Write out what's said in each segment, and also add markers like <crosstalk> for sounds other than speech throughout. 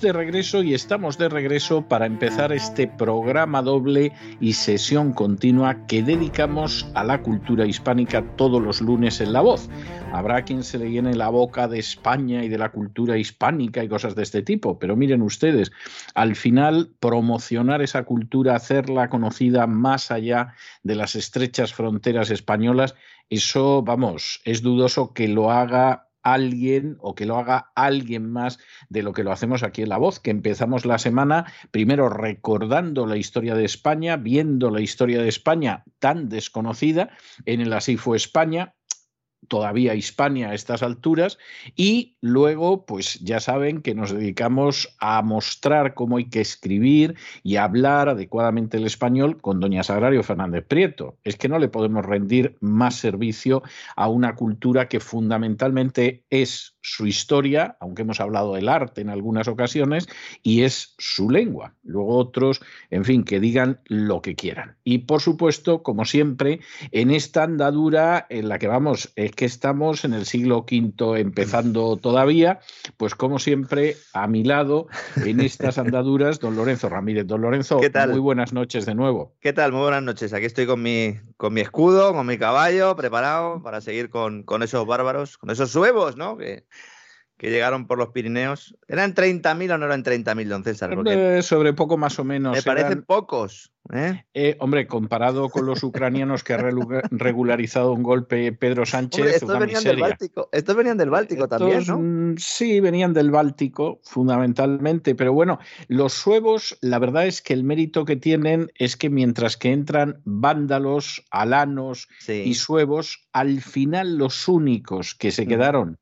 De regreso y estamos de regreso para empezar este programa doble y sesión continua que dedicamos a la cultura hispánica todos los lunes en La Voz. Habrá quien se le llene la boca de España y de la cultura hispánica y cosas de este tipo, pero miren ustedes, al final promocionar esa cultura, hacerla conocida más allá de las estrechas fronteras españolas, eso, vamos, es dudoso que lo haga alguien o que lo haga alguien más de lo que lo hacemos aquí en La Voz, que empezamos la semana primero recordando la historia de España, viendo la historia de España tan desconocida en el Así fue España, todavía Hispania a estas alturas y luego pues ya saben que nos dedicamos a mostrar cómo hay que escribir y hablar adecuadamente el español con doña Sagrario Fernández Prieto. Es que no le podemos rendir más servicio a una cultura que fundamentalmente es su historia, aunque hemos hablado del arte en algunas ocasiones, y es su lengua. Luego otros, en fin, que digan lo que quieran. Y por supuesto, como siempre, en esta andadura en la que vamos, es que estamos en el siglo V empezando todavía, pues como siempre, a mi lado, en estas <laughs> andaduras, don Lorenzo Ramírez. Don Lorenzo, ¿Qué tal? muy buenas noches de nuevo. ¿Qué tal? Muy buenas noches. Aquí estoy con mi, con mi escudo, con mi caballo, preparado para seguir con, con esos bárbaros, con esos suevos, ¿no? Que, que llegaron por los Pirineos. ¿Eran 30.000 o no eran 30.000, don César? Porque sobre poco más o menos. me parecen eran- pocos. ¿eh? Eh, hombre, comparado con los ucranianos que ha regularizado un golpe Pedro Sánchez, Hombre, estos venían del. Báltico. Estos venían del Báltico también, ¿no? mm, Sí, venían del Báltico, fundamentalmente. Pero bueno, los suevos, la verdad es que el mérito que tienen es que mientras que entran vándalos, alanos Sí. y suevos, al final los únicos que se Ujú. quedaron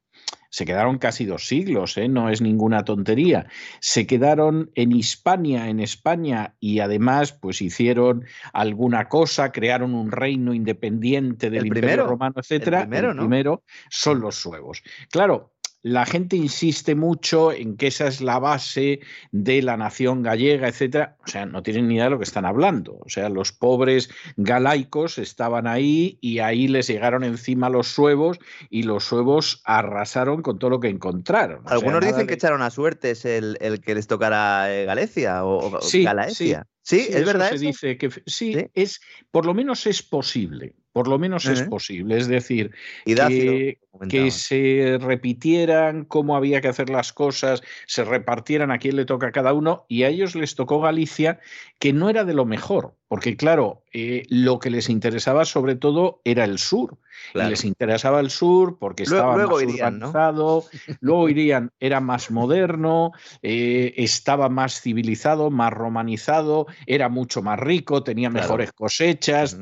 se quedaron casi dos siglos, ¿eh? no es ninguna tontería. Se quedaron en Hispania, en España, y además, pues hicieron alguna cosa, crearon un reino independiente del El Imperio primero, Romano, etcétera. primero, ¿no? primero son los suevos. Claro, la gente insiste mucho en que esa es la base de la nación gallega, etcétera. O sea, no tienen ni idea de lo que están hablando. O sea, los pobres galaicos estaban ahí y ahí les llegaron encima los suevos y los suevos arrasaron con todo lo que encontraron. O Algunos dicen que echaron a suertes el, el que les tocara eh, Galicia o, o Sí, Galaecia. Sí, Sí, es verdad. se dice que sí, Sí. es por lo menos es posible. Por lo menos es posible. Es decir, que se repitieran cómo había que hacer las cosas, se repartieran a quién le toca a cada uno, y a ellos les tocó Galicia, que no era de lo mejor, porque claro, eh, lo que les interesaba sobre todo era el sur. Claro. Y les interesaba el sur porque estaba luego más irían, ¿no? urbanizado, <laughs> luego irían, era más moderno, eh, estaba más civilizado, más romanizado, era mucho más rico, tenía Claro. mejores cosechas,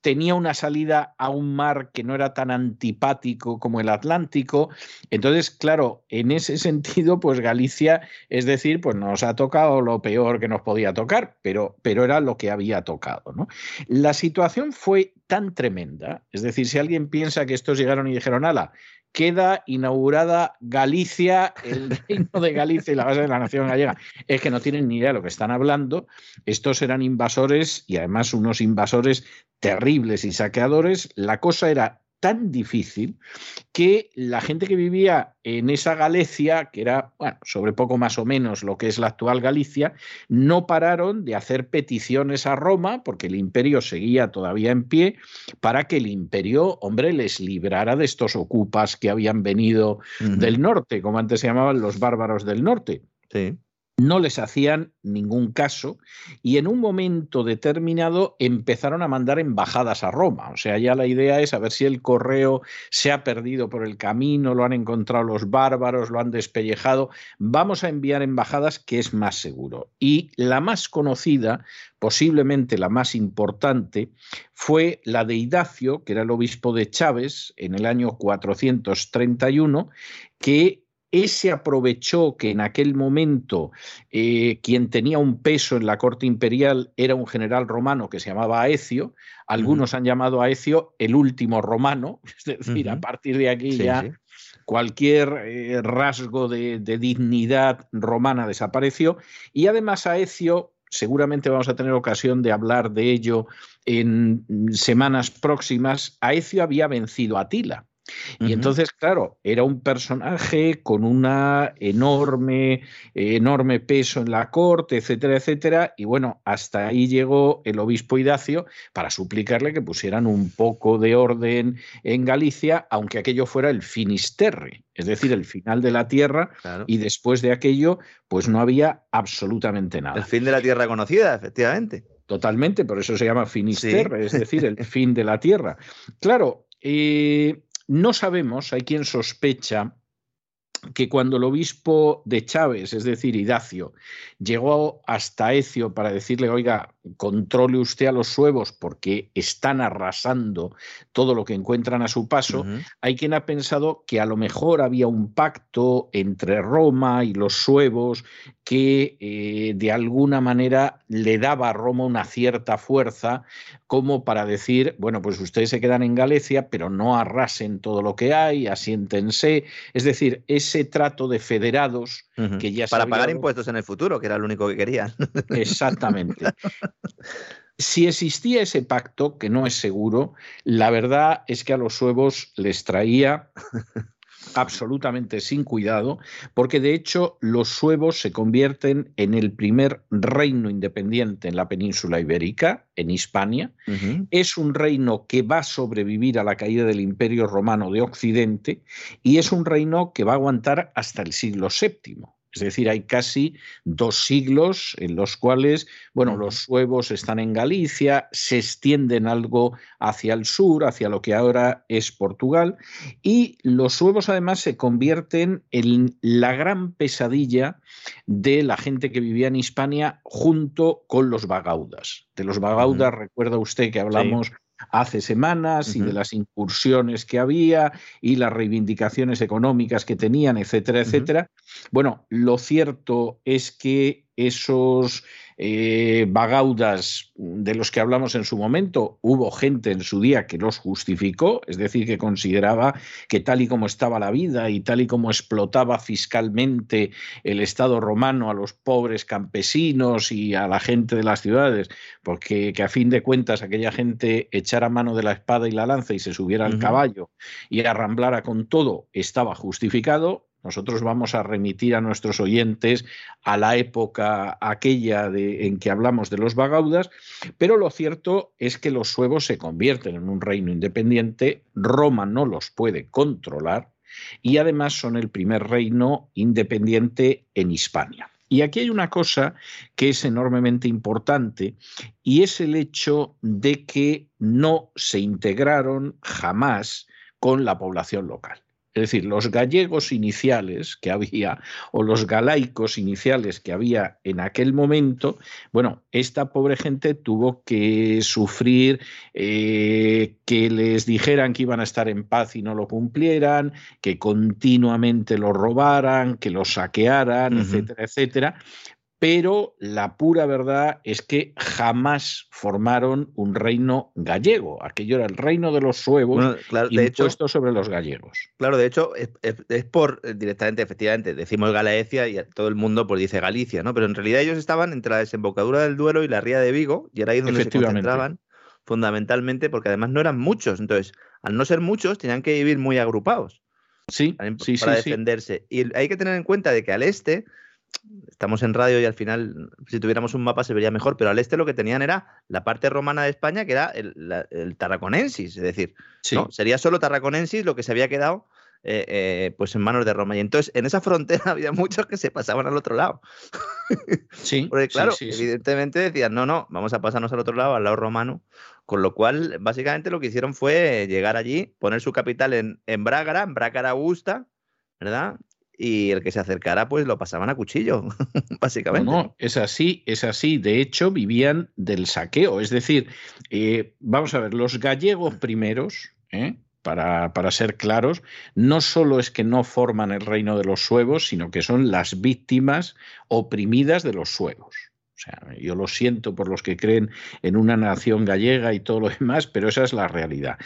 tenía una salida a un mar que no era tan antipático como el Atlántico. Entonces, claro, en ese sentido, pues Galicia, es decir, pues nos ha tocado lo peor que nos podía tocar, pero, pero era lo que había tocado. ¿no? La situación fue tan tremenda, es decir, si alguien piensa que estos llegaron y dijeron, ala, queda inaugurada Galicia, el <laughs> reino de Galicia y la base de la nación gallega. Es que no tienen ni idea de lo que están hablando. Estos eran invasores y además unos invasores terribles y saqueadores. La cosa era tan difícil que la gente que vivía en esa Galicia, que era bueno, sobre poco más o menos lo que es la actual Galicia, no pararon de hacer peticiones a Roma, porque el imperio seguía todavía en pie, para que el imperio, hombre, les librara de estos ocupas que habían venido del norte, como antes se llamaban los bárbaros del norte. Sí no les hacían ningún caso y en un momento determinado empezaron a mandar embajadas a Roma. O sea, ya la idea es a ver si el correo se ha perdido por el camino, lo han encontrado los bárbaros, lo han despellejado. Vamos a enviar embajadas que es más seguro. Y la más conocida, posiblemente la más importante, fue la de Idacio, que era el obispo de Chávez en el año 431, que ese aprovechó que en aquel momento eh, quien tenía un peso en la corte imperial era un general romano que se llamaba Aecio. Algunos han llamado a Aecio el último romano, <laughs> es decir, a partir de aquí ya cualquier eh, rasgo de, de, dignidad romana desapareció. Y además Aecio, seguramente vamos a tener ocasión de hablar de ello en semanas próximas, Aecio había vencido a Atila. Y entonces, claro, era un personaje con una enorme, enorme peso en la corte, etcétera, etcétera. Y bueno, hasta ahí llegó el obispo Idacio para suplicarle que pusieran un poco de orden en Galicia, aunque aquello fuera el finisterre, es decir, el final de la tierra. Y después de aquello, pues no había absolutamente nada. El fin de la tierra conocida, efectivamente. Totalmente, por eso se llama Finisterre, es decir, el <laughs> fin de la tierra. Claro, eh, no sabemos, hay quien sospecha que cuando el obispo de Chávez, es decir, Idacio, llegó hasta Ecio para decirle, oiga, controle usted a los suevos porque están arrasando todo lo que encuentran a su paso, hay quien ha pensado que a lo mejor había un pacto entre Roma y los suevos que eh, de alguna manera le daba a Roma una cierta fuerza como para decir, bueno, pues ustedes se quedan en Galicia, pero no arrasen todo lo que hay, asiéntense. Es decir, ese trato de federados que ya Para pagar impuestos en el futuro, que era lo único que querían. <laughs> Exactamente. Si existía ese pacto, que no es seguro, la verdad es que a los suevos les traía <laughs> absolutamente sin cuidado, porque de hecho los suevos se convierten en el primer reino independiente en la península ibérica, en Hispania. Es un reino que va a sobrevivir a la caída del Imperio Romano de Occidente y es un reino que va a aguantar hasta el siglo VII. Es decir, hay casi dos siglos en los cuales, bueno, los suevos están en Galicia, se extienden algo hacia el sur, hacia lo que ahora es Portugal, y los suevos además se convierten en la gran pesadilla de la gente que vivía en Hispania junto con los bagaudas. De los bagaudas, recuerda usted que hablamos hace semanas y de las incursiones que había y las reivindicaciones económicas que tenían, etcétera, etcétera. Bueno, lo cierto es que esos eh, bagaudas de los que hablamos en su momento, hubo gente en su día que los justificó, es decir, que consideraba que tal y como estaba la vida y tal y como explotaba fiscalmente el Estado romano a los pobres campesinos y a la gente de las ciudades, porque que a fin de cuentas aquella gente echara mano de la espada y la lanza y se subiera al caballo y arramblara con todo, estaba justificado, nosotros vamos a remitir a nuestros oyentes a la época aquella en que hablamos de los bagaudas, pero lo cierto es que los suevos se convierten en un reino independiente, Roma no los puede controlar y además son el primer reino independiente en Hispania. Y aquí hay una cosa que es enormemente importante y es el hecho de que no se integraron jamás con la población local. Es decir, los gallegos iniciales que había o los galaicos iniciales que había en aquel momento, bueno, esta pobre gente tuvo que sufrir eh, que les dijeran que iban a estar en paz y no lo cumplieran, que continuamente los robaran, que los saquearan, etcétera, etcétera pero la pura verdad es que jamás formaron un reino gallego. Aquello era el reino de los suevos y impuesto sobre los gallegos. Claro, de hecho, es, por eh, directamente, efectivamente, decimos Galicia y todo el mundo pues dice Galicia, ¿no? Pero en realidad ellos estaban entre la desembocadura del Duero y la ría de Vigo, y era ahí donde se concentraban fundamentalmente porque además no eran muchos. Entonces, al no ser muchos, tenían que vivir muy agrupados. Sí, sí, para sí, defenderse. Y hay que tener en cuenta de que al este, estamos en radio y al final, si tuviéramos un mapa se vería mejor, pero al este lo que tenían era la parte romana de España, que era el, el Tarraconensis, es decir, sería solo Tarraconensis lo que se había quedado eh, eh, pues en manos de Roma. Y entonces en esa frontera <laughs> había muchos que se pasaban al otro lado. Sí. <laughs> Porque claro, evidentemente decían, no, no, vamos a pasarnos al otro lado, al lado romano. Con lo cual, básicamente lo que hicieron fue llegar allí, poner su capital en, en Brágara, en Brácara Augusta, ¿verdad? Y el que se acercara, pues lo pasaban a cuchillo, <laughs> básicamente. No, es así, es así. De hecho, vivían del saqueo. Es decir, eh, vamos a ver, los gallegos primeros, ¿eh? para, para, ser claros, no solo es que no forman el reino de los suevos, sino que son las víctimas oprimidas de los suevos. O sea, yo lo siento por los que creen en una nación gallega y todo lo <laughs> demás, pero esa es la realidad.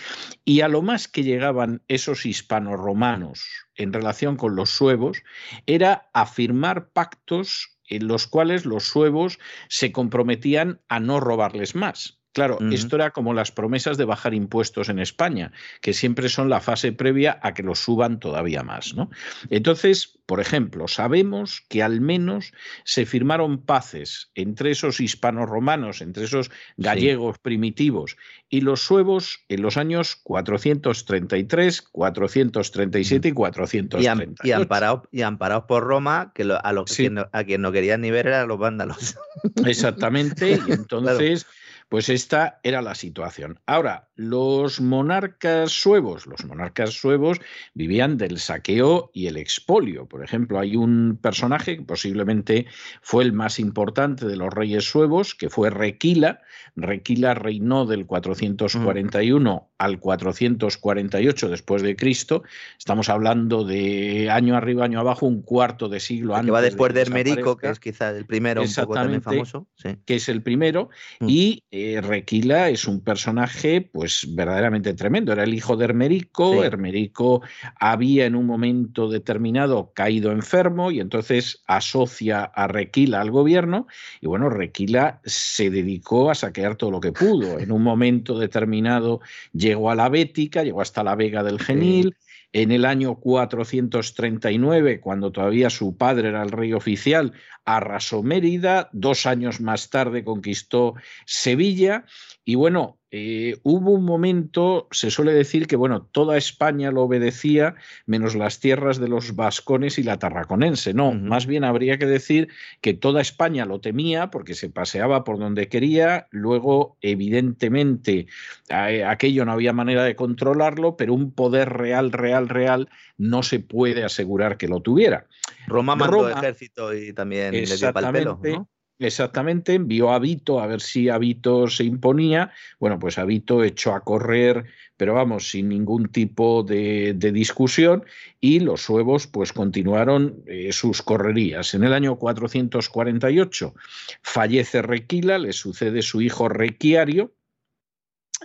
Y a lo más que llegaban esos hispanos-romanos en relación con los suevos era a firmar pactos en los cuales los suevos se comprometían a no robarles más. Claro, esto era como las promesas de bajar impuestos en España, que siempre son la fase previa a que los suban todavía más. ¿no? Entonces, por ejemplo, sabemos que al menos se firmaron paces entre esos hispanos romanos, entre esos gallegos primitivos y los suevos en los años 433, 437 y 438. Y, amparados, y amparados por Roma, que a, lo, a quien no querían ni ver eran los vándalos. Exactamente, y <laughs> entonces... Pues esta era la situación. Ahora, los monarcas suevos, los monarcas suevos vivían del saqueo y el expolio. Por ejemplo, hay un personaje que posiblemente fue el más importante de los reyes suevos, que fue Requila. Requila reinó del 441 al 448 después de Cristo. Estamos hablando de año arriba, año abajo, un cuarto de siglo antes. Que va después de, Hermerico, que es quizá el primero, un poco también famoso. Que es el primero. Mm. Y eh, Requila es un personaje, pues verdaderamente tremendo. Era el hijo de Hermerico. Hermerico había en un momento determinado caído enfermo y entonces asocia a Requila al gobierno. Y bueno, Requila se dedicó a saquear todo lo que pudo. En un momento determinado llegó a la Bética, llegó hasta la Vega del Genil. En el año 439, cuando todavía su padre era el rey oficial, arrasó Mérida, dos años más tarde conquistó Sevilla y bueno, eh, hubo un momento, se suele decir que bueno, toda España lo obedecía, menos las tierras de los vascones y la tarraconense. No, más bien habría que decir que toda España lo temía porque se paseaba por donde quería. Luego, evidentemente, aquello no había manera de controlarlo, pero un poder real, real, real no se puede asegurar que lo tuviera. Roma mandó ejército y también le dio pal pelo, ¿no? Exactamente, envió a Vito a ver si Vito se imponía. Bueno, pues Vito echó a correr, pero vamos, sin ningún tipo de, discusión, y los suevos pues continuaron eh, sus correrías. En el año 448 fallece Requila, le sucede su hijo Requiario,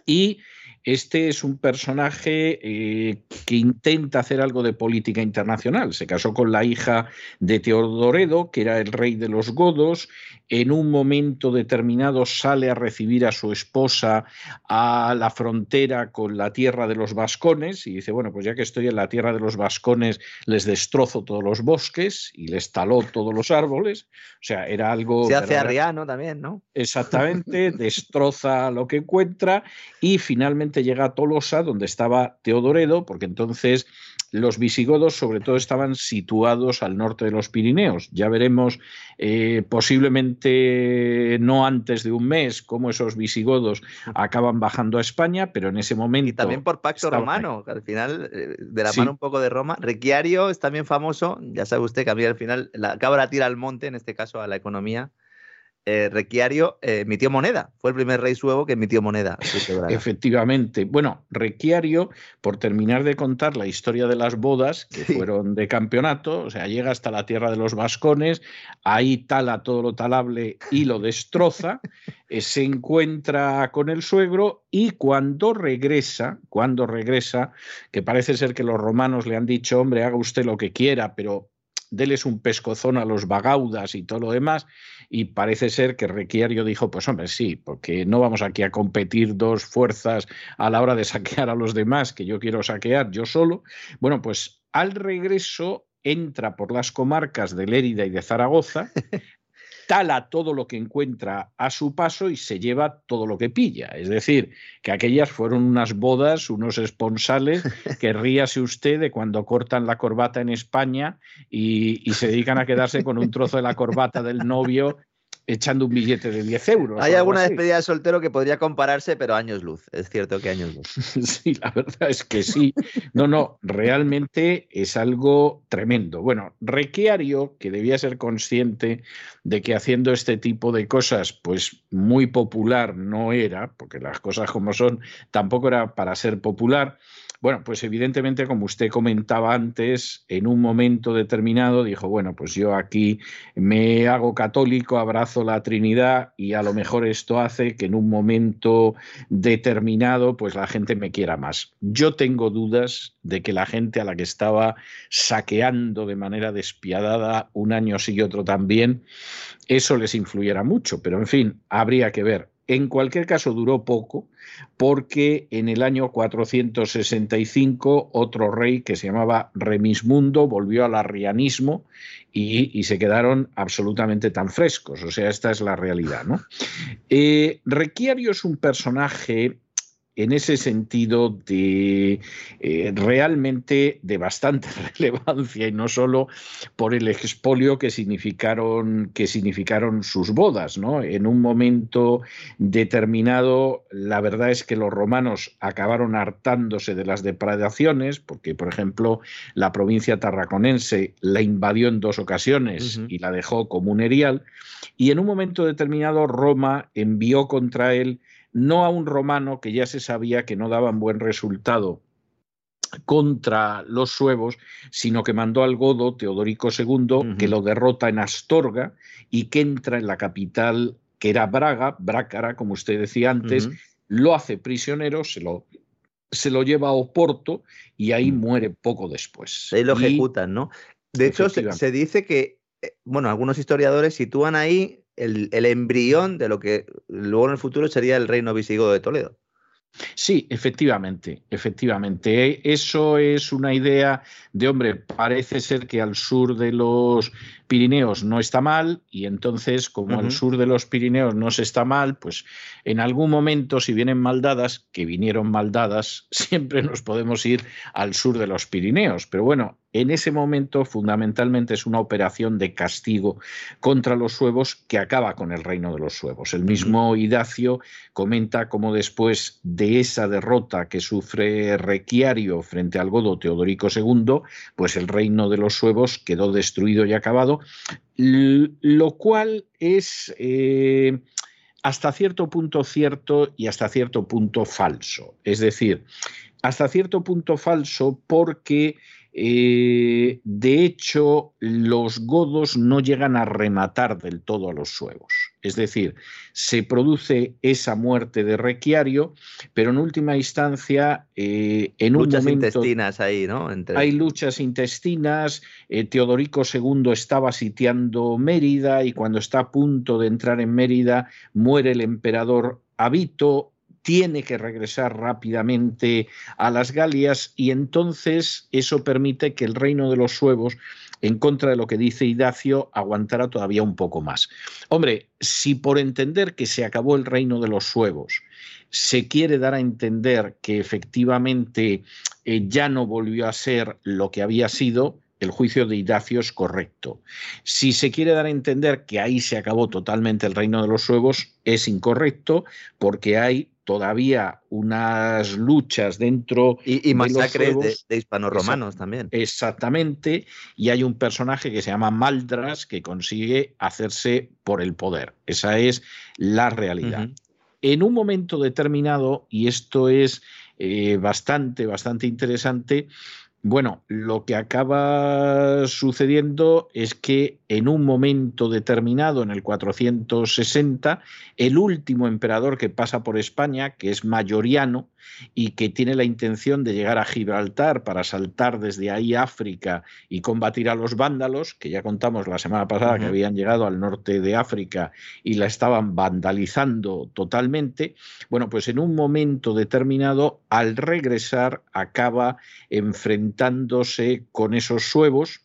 y este es un personaje eh, que intenta hacer algo de política internacional. Se casó con la hija de Teodoredo, que era el rey de los godos. En un momento determinado sale a recibir a su esposa a la frontera con la tierra de los vascones y dice, bueno, pues ya que estoy en la tierra de los vascones, les destrozo todos los bosques y les taló todos los árboles. O sea, era algo... Se hace arriano también, ¿no? Exactamente, destroza lo que encuentra y finalmente llega a Tolosa, donde estaba Teodoredo, porque entonces los visigodos sobre todo estaban situados al norte de los Pirineos. Ya veremos eh, posiblemente no antes de un mes cómo esos visigodos acaban bajando a España, pero en ese momento... Y también por pacto romano, que al final, eh, de la mano un poco de Roma. Requiario es también famoso, ya sabe usted que a mí al final la cabra tira al monte, en este caso a la economía eh, Requiario eh, emitió moneda. Fue el primer rey suevo que emitió moneda. <laughs> Efectivamente. Bueno, Requiario, por terminar de contar la historia de las bodas, que fueron de campeonato, o sea, llega hasta la tierra de los vascones, ahí tala todo lo talable y lo destroza, <laughs> eh, se encuentra con el suegro y cuando regresa, cuando regresa, que parece ser que los romanos le han dicho, hombre, haga usted lo que quiera, pero deles un pescozón a los bagaudas y todo lo demás, y parece ser que Requiario dijo, pues hombre, sí, porque no vamos aquí a competir dos fuerzas a la hora de saquear a los demás, que yo quiero saquear yo solo. Bueno, pues al regreso entra por las comarcas de Lérida y de Zaragoza, <laughs> tala todo lo que encuentra a su paso y se lleva todo lo que pilla. Es decir, que aquellas fueron unas bodas, unos esponsales, <laughs> que ríase usted de cuando cortan la corbata en España y, y se dedican a quedarse con un trozo de la corbata del novio echando un billete de 10 euros. Hay alguna despedida de soltero que podría compararse, pero años luz. Es cierto que años luz. <laughs> sí, la verdad es que sí. No, no, realmente es algo tremendo. Bueno, Requiario, que debía ser consciente de que haciendo este tipo de cosas, pues muy popular no era, porque las cosas como son, tampoco era para ser popular bueno, pues evidentemente, como usted comentaba antes, en un momento determinado dijo, bueno, pues yo aquí me hago católico, abrazo la Trinidad y a lo mejor esto hace que en un momento determinado, pues la gente me quiera más. Yo tengo dudas de que la gente a la que estaba saqueando de manera despiadada un año sí y otro también, eso les influyera mucho, pero en fin, habría que ver. En cualquier caso, duró poco, porque en el año 465 otro rey que se llamaba Remismundo volvió al arrianismo y, se quedaron absolutamente tan frescos. O sea, esta es la realidad. ¿no? Eh, Requiario es un personaje en ese sentido de eh, realmente de bastante <laughs> relevancia y no solo por el expolio que significaron, que significaron sus bodas. ¿no? En un momento determinado, la verdad es que los romanos acabaron hartándose de las depredaciones, porque, por ejemplo, la provincia tarraconense la invadió en dos ocasiones y la dejó como un erial, y en un momento determinado Roma envió contra él no a un romano que ya se sabía que no daban buen resultado contra los suevos, sino que mandó al godo Teodorico II, que lo derrota en Astorga y que entra en la capital, que era Braga, Brácara, como usted decía antes, lo hace prisionero, se lo, se lo lleva a Oporto y ahí mm. muere poco después. Ahí lo ejecutan, ¿no? De hecho, se, dice que, eh, bueno, algunos historiadores sitúan ahí el, embrión de lo que luego en el futuro sería el reino visigodo de Toledo. Sí, efectivamente, efectivamente. Eso es una idea de, hombre, parece ser que al sur de los Pirineos no está mal y entonces como al sur de los Pirineos no se está mal, pues en algún momento si vienen maldadas, que vinieron maldadas, <laughs> siempre nos podemos ir al sur de los Pirineos. Pero bueno, en ese momento fundamentalmente es una operación de castigo contra los suevos que acaba con el reino de los suevos. El mismo Idacio comenta cómo después de esa derrota que sufre Requiario frente al godo Teodorico II, pues el reino de los suevos quedó destruido y acabado lo cual es eh, hasta cierto punto cierto y hasta cierto punto falso. Es decir, hasta cierto punto falso porque eh, de hecho los godos no llegan a rematar del todo a los suevos. Es decir, se produce esa muerte de Requiario, pero en última instancia, eh, en luchas un momento, intestinas ahí, ¿no? Hay luchas intestinas. Eh, Teodorico II estaba sitiando Mérida y cuando está a punto de entrar en Mérida muere el emperador Abito tiene que regresar rápidamente a las Galias y entonces eso permite que el reino de los suevos en contra de lo que dice Idacio, aguantara todavía un poco más. Hombre, si por entender que se acabó el reino de los suevos, se quiere dar a entender que efectivamente eh, ya no volvió a ser lo que había sido, el juicio de Idacio es correcto. Si se quiere dar a entender que ahí se acabó totalmente el reino de los suevos, es incorrecto porque hay todavía unas luchas dentro y, masacres de, también. Exactamente, y hay un personaje que se llama Maldras que consigue hacerse por el poder. Esa es la realidad. En un momento determinado, y esto es eh, bastante, bastante interesante, bueno, lo que acaba sucediendo es que en un momento determinado, en el 460, el último emperador que pasa por España, que es Mayoriano, y que tiene la intención de llegar a Gibraltar para saltar desde ahí África y combatir a los vándalos, que ya contamos la semana pasada que habían llegado al norte de África y la estaban vandalizando totalmente, bueno, pues en un momento determinado, al regresar, acaba enfrentándose con esos suevos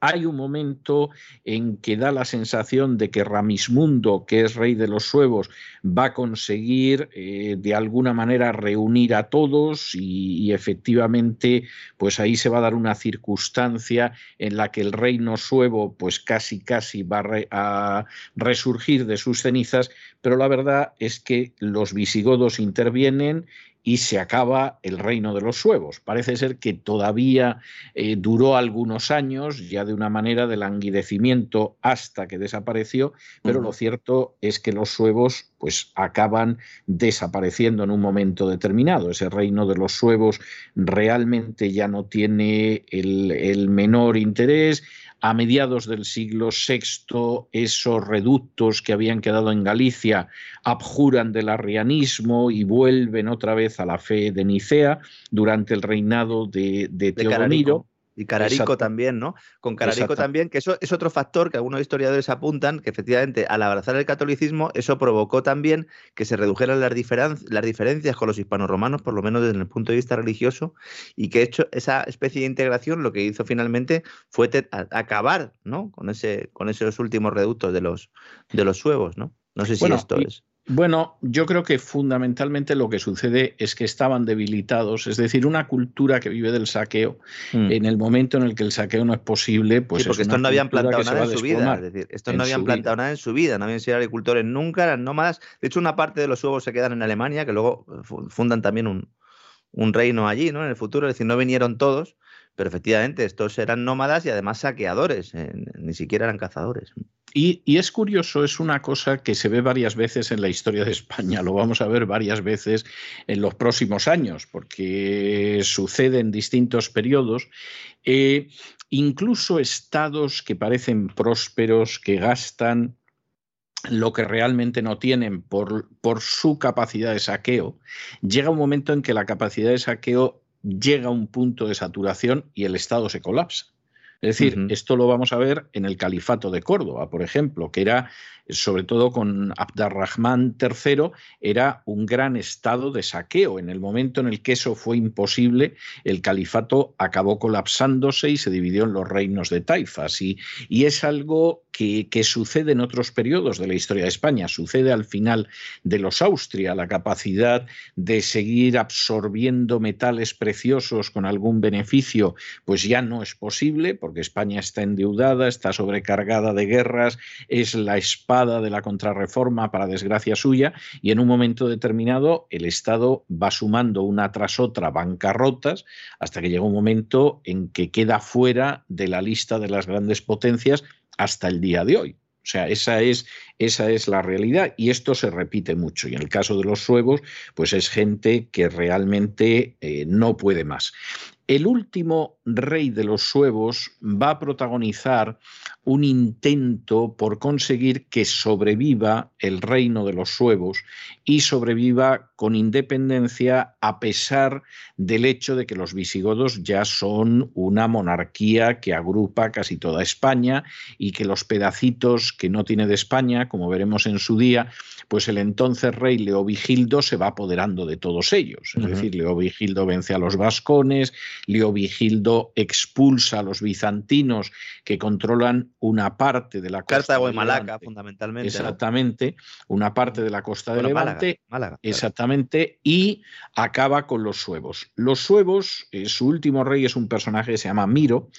hay un momento en que da la sensación de que Ramismundo, que es rey de los suevos, va a conseguir eh, de alguna manera reunir a todos y, efectivamente pues ahí se va a dar una circunstancia en la que el reino suevo pues casi casi va a resurgir de sus cenizas, pero la verdad es que los visigodos intervienen y se acaba el reino de los suevos. Parece ser que todavía eh, duró algunos años, ya de una manera de languidecimiento hasta que desapareció, pero lo cierto es que los suevos pues acaban desapareciendo en un momento determinado. Ese reino de los suevos realmente ya no tiene el, el menor interés, a mediados del siglo VI esos reductos que habían quedado en Galicia abjuran del arrianismo y vuelven otra vez a la fe de Nicea durante el reinado de, de, Teodomiro. Y Cararico también, ¿no? Con Cararico también, que eso es otro factor que algunos historiadores apuntan, que efectivamente al abrazar el catolicismo, eso provocó también que se redujeran las, las diferencias con los hispanos-romanos, por lo menos desde el punto de vista religioso, y que hecho esa especie de integración lo que hizo finalmente fue acabar, ¿no? Con, ese, con esos últimos reductos de los, de los suevos, ¿no? No sé si esto es. Bueno, yo creo que fundamentalmente lo que sucede es que estaban debilitados, es decir, una cultura que vive del saqueo, mm. en el momento en el que el saqueo no es posible, pues... Sí, porque estos no habían plantado nada en su vida, es decir, estos no habían plantado nada en su vida, no habían sido agricultores nunca, eran nómadas, de hecho una parte de los huevos se quedan en Alemania, que luego fundan también un, un reino allí, ¿no? En el futuro, es decir, no vinieron todos, pero estos eran nómadas y además saqueadores, eh, ni siquiera eran cazadores. Y, es curioso, es una cosa que se ve varias veces en la historia de España, lo vamos a ver varias veces en los próximos años, porque sucede en distintos periodos. Eh, incluso estados que parecen prósperos, que gastan lo que realmente no tienen por, por, su capacidad de saqueo, llega un momento en que la capacidad de saqueo llega un punto de saturación y el Estado se colapsa. Es decir, esto lo vamos a ver en el califato de Córdoba, por ejemplo, que era sobre todo con Abdarrahman III, era un gran estado de saqueo. En el momento en el que eso fue imposible, el califato acabó colapsándose y se dividió en los reinos de taifas. Y, y es algo que, que, sucede en otros periodos de la historia de España. Sucede al final de los Austria, la capacidad de seguir absorbiendo metales preciosos con algún beneficio, pues ya no es posible, porque España está endeudada, está sobrecargada de guerras, es la espada de la contrarreforma para desgracia suya y en un momento determinado el Estado va sumando una tras otra bancarrotas hasta que llega un momento en que queda fuera de la lista de las grandes potencias hasta el día de hoy. O sea, esa es, esa es la realidad y esto se repite mucho. Y en el caso de los suevos, pues es gente que realmente eh, no puede más. El último rey de los suevos va a protagonizar un intento por conseguir que sobreviva el reino de los suevos y sobreviva con independencia a pesar del hecho de que los visigodos ya son una monarquía que agrupa casi toda España y que los pedacitos que no tiene de España, como veremos en su día, pues el entonces rey Leovigildo se va apoderando de todos ellos. Es decir, Leovigildo vence a los vascones, Leovigildo expulsa a los bizantinos que controlan una parte de la costa Cartago y Malaca, fundamentalmente. Exactamente, una parte de la costa de Levante. exactamente, y acaba con los suevos. Los suevos, eh, su último rey es un personaje que se llama Miro,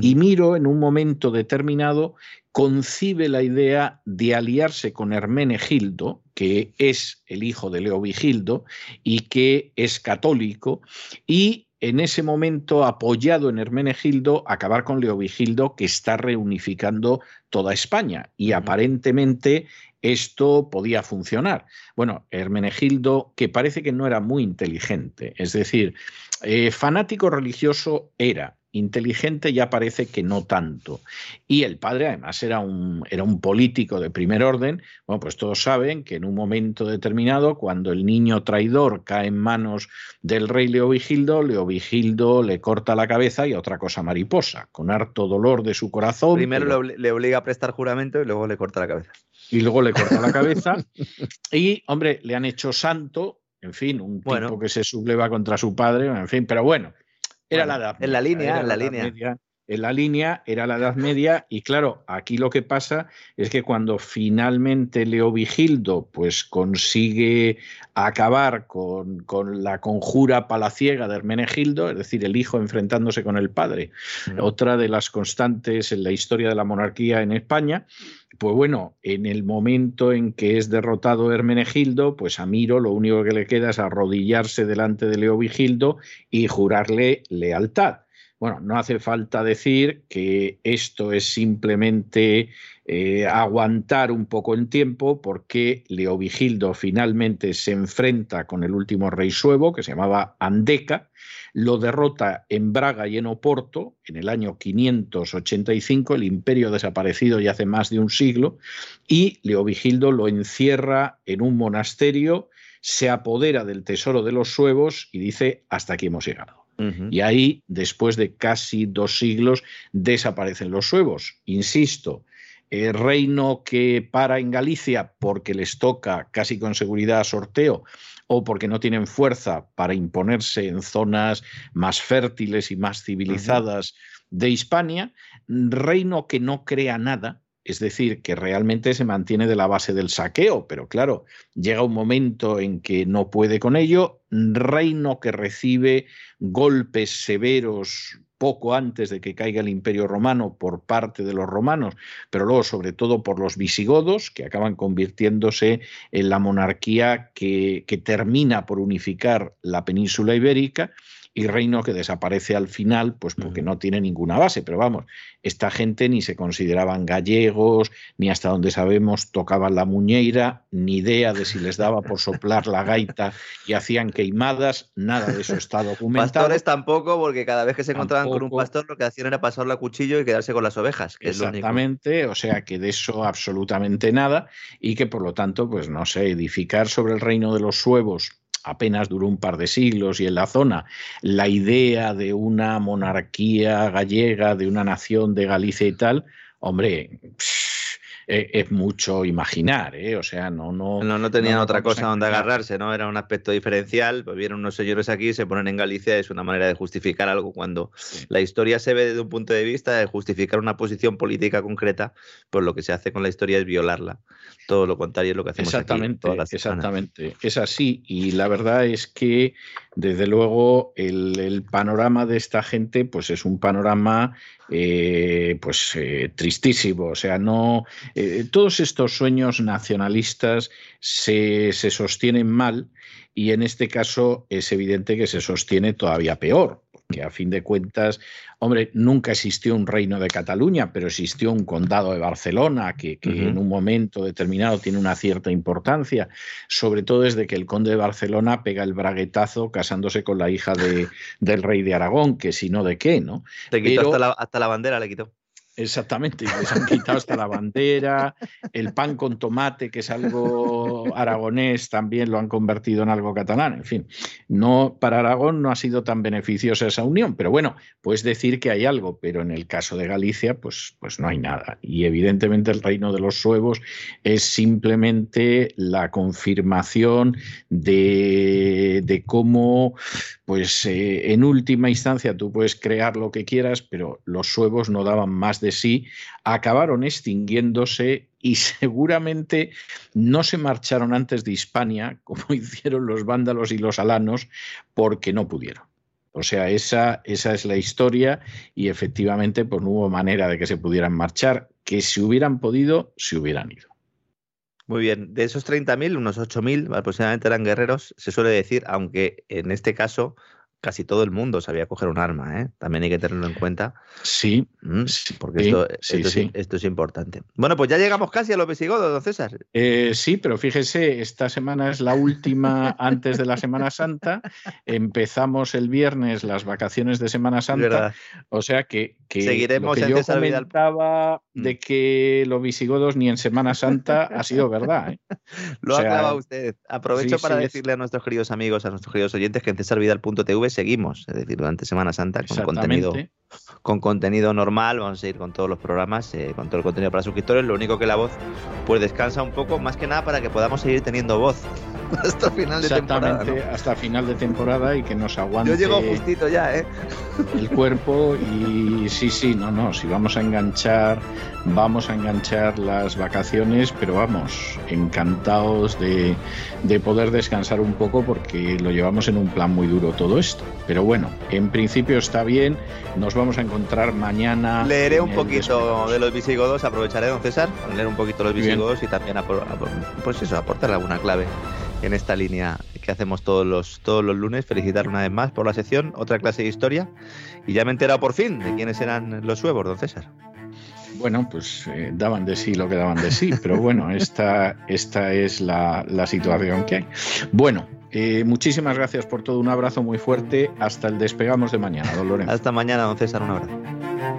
y Miro en un momento determinado concibe la idea de aliarse con Hermenegildo, que es el hijo de Leovigildo y que es católico, y en ese momento, apoyado en Hermenegildo, acabar con Leovigildo, que está reunificando toda España. Y aparentemente esto podía funcionar. Bueno, Hermenegildo, que parece que no era muy inteligente, es decir, eh, fanático religioso era, inteligente ya parece que no tanto. Y el padre además era un, era un político de primer orden. Bueno, pues todos saben que en un momento determinado, cuando el niño traidor cae en manos del rey Leovigildo, Leovigildo le corta la cabeza y otra cosa mariposa, con harto dolor de su corazón. Primero le obliga a prestar juramento y luego le corta la cabeza. Y luego le corta la cabeza. <laughs> y, hombre, le han hecho santo, en fin, un tipo que se subleva contra su padre, en fin, pero bueno, era la edad. En la línea, en la, línea. En la línea era la Edad Media y claro, aquí lo que pasa es que cuando finalmente Leovigildo pues consigue acabar con, con, la conjura palaciega de Hermenegildo, es decir, el hijo enfrentándose con el padre, otra de las constantes en la historia de la monarquía en España, pues bueno, en el momento en que es derrotado Hermenegildo, pues a Miro lo único que le queda es arrodillarse delante de Leovigildo y jurarle lealtad. Bueno, no hace falta decir que esto es simplemente eh, aguantar un poco el tiempo porque Leovigildo finalmente se enfrenta con el último rey suevo, que se llamaba Andeca, lo derrota en Braga y en Oporto en el año 585, el imperio desaparecido ya hace más de un siglo, y Leovigildo lo encierra en un monasterio, se apodera del tesoro de los suevos y dice, hasta aquí hemos llegado. Y ahí, después de casi dos siglos, desaparecen los suevos. Insisto, el reino que para en Galicia porque les toca casi con seguridad sorteo o porque no tienen fuerza para imponerse en zonas más fértiles y más civilizadas de Hispania, reino que no crea nada, es decir, que realmente se mantiene de la base del saqueo, pero claro, llega un momento en que no puede con ello, reino que recibe golpes severos poco antes de que caiga el imperio romano por parte de los romanos, pero luego sobre todo por los visigodos, que acaban convirtiéndose en la monarquía que, que termina por unificar la península ibérica y reino que desaparece al final, pues porque no tiene ninguna base. Pero vamos, esta gente ni se consideraban gallegos, ni hasta donde sabemos tocaban la muñeira, ni idea de si les daba por soplar la gaita y hacían queimadas, nada de eso está documentado. Pastores tampoco, porque cada vez que se encontraban con un pastor lo que hacían era pasarle a cuchillo y quedarse con las ovejas. Que Exactamente, o sea que de eso absolutamente nada y que por lo tanto, pues no sé, edificar sobre el reino de los suevos apenas duró un par de siglos y en la zona la idea de una monarquía gallega, de una nación de Galicia y tal, hombre, eh, es mucho imaginar, ¿eh? O sea, no... No, no, no tenían otra cosa donde agarrarse, ¿no? Era un aspecto diferencial, pues vienen unos señores aquí, se ponen en Galicia, es una manera de justificar algo cuando la historia se ve desde un punto de vista de justificar una posición política concreta, pues lo que se hace con la historia es violarla. Todo lo contrario es lo que hacemos exactamente, aquí Exactamente, es así. Y la verdad es que, desde luego, el, el panorama de esta gente, pues es un panorama eh, pues eh, tristísimo. O sea, no eh, todos estos sueños nacionalistas se, se sostienen mal y en este caso es evidente que se sostiene todavía peor, porque a fin de cuentas Hombre, nunca existió un reino de Cataluña, pero existió un condado de Barcelona que, en un momento determinado tiene una cierta importancia, sobre todo desde que el conde de Barcelona pega el braguetazo casándose con la hija de, del rey de Aragón, que si no de qué, ¿no? Te quitó hasta, la, hasta la bandera, le quitó. Exactamente, les han quitado hasta la bandera, el pan con tomate, que es algo aragonés, también lo han convertido en algo catalán. En fin, no, para Aragón no ha sido tan beneficiosa esa unión, pero bueno, puedes decir que hay algo, pero en el caso de Galicia, pues, pues no hay nada. Y evidentemente el reino de los suevos es simplemente la confirmación de, de cómo, pues eh, en última instancia tú puedes crear lo que quieras, pero los suevos no daban más de sí, acabaron extinguiéndose y <laughs> seguramente no se marcharon antes de Hispania, como <laughs> hicieron los vándalos y los alanos, porque no pudieron. O sea, esa, esa es la historia y efectivamente pues, no hubo manera de que se pudieran marchar, que si hubieran podido, se hubieran ido. Muy bien, de esos 30.000, unos 8.000 aproximadamente eran guerreros, se suele decir, aunque en este caso casi todo el mundo sabía coger un arma, ¿eh? También hay que tenerlo en cuenta. Sí, mm, porque esto, esto, Es, importante. Bueno, pues ya llegamos casi a los visigodos, don César. Eh, sí, pero fíjese, esta semana es la última antes de la Semana Santa. Empezamos el viernes las vacaciones de Semana Santa. O sea que, Seguiremos lo que yo comentaba mm. de que los visigodos ni en Semana Santa ha sido <laughs> verdad. ¿eh? Lo ha usted. Aprovecho para decirle a nuestros queridos amigos, a nuestros queridos oyentes que en cesarvidal.tv seguimos, es decir, durante Semana Santa con contenido, con contenido normal, vamos a ir con todos los programas, eh, con todo el contenido para suscriptores, lo único que la voz pues descansa un poco, más que nada para que podamos seguir teniendo voz <laughs> hasta final de temporada. hasta final de temporada y que nos aguante. Yo llego justito ya, ¿eh? El cuerpo y sí, sí, no, no, si vamos a enganchar, vamos a enganchar las vacaciones, pero vamos, encantados de, de poder descansar un poco porque lo llevamos en un plan muy duro todo esto. Pero bueno, en principio está bien, nos vamos a encontrar mañana. Leeré un poquito de los visigodos, aprovecharé, don César, leer un poquito los visigodos y también pues eso, aportar alguna clave en esta línea que hacemos todos los, todos los lunes. Felicitar una vez más por la sección, otra clase de historia. Y ya me he enterado por fin de quiénes eran los suevos, don César. Bueno, pues eh, daban de sí lo que daban de sí, pero bueno, <laughs> esta, esta es la, situación que hay. Bueno, eh, muchísimas gracias por todo, un abrazo muy fuerte, hasta el despegamos de mañana, don Hasta mañana, don César, un abrazo.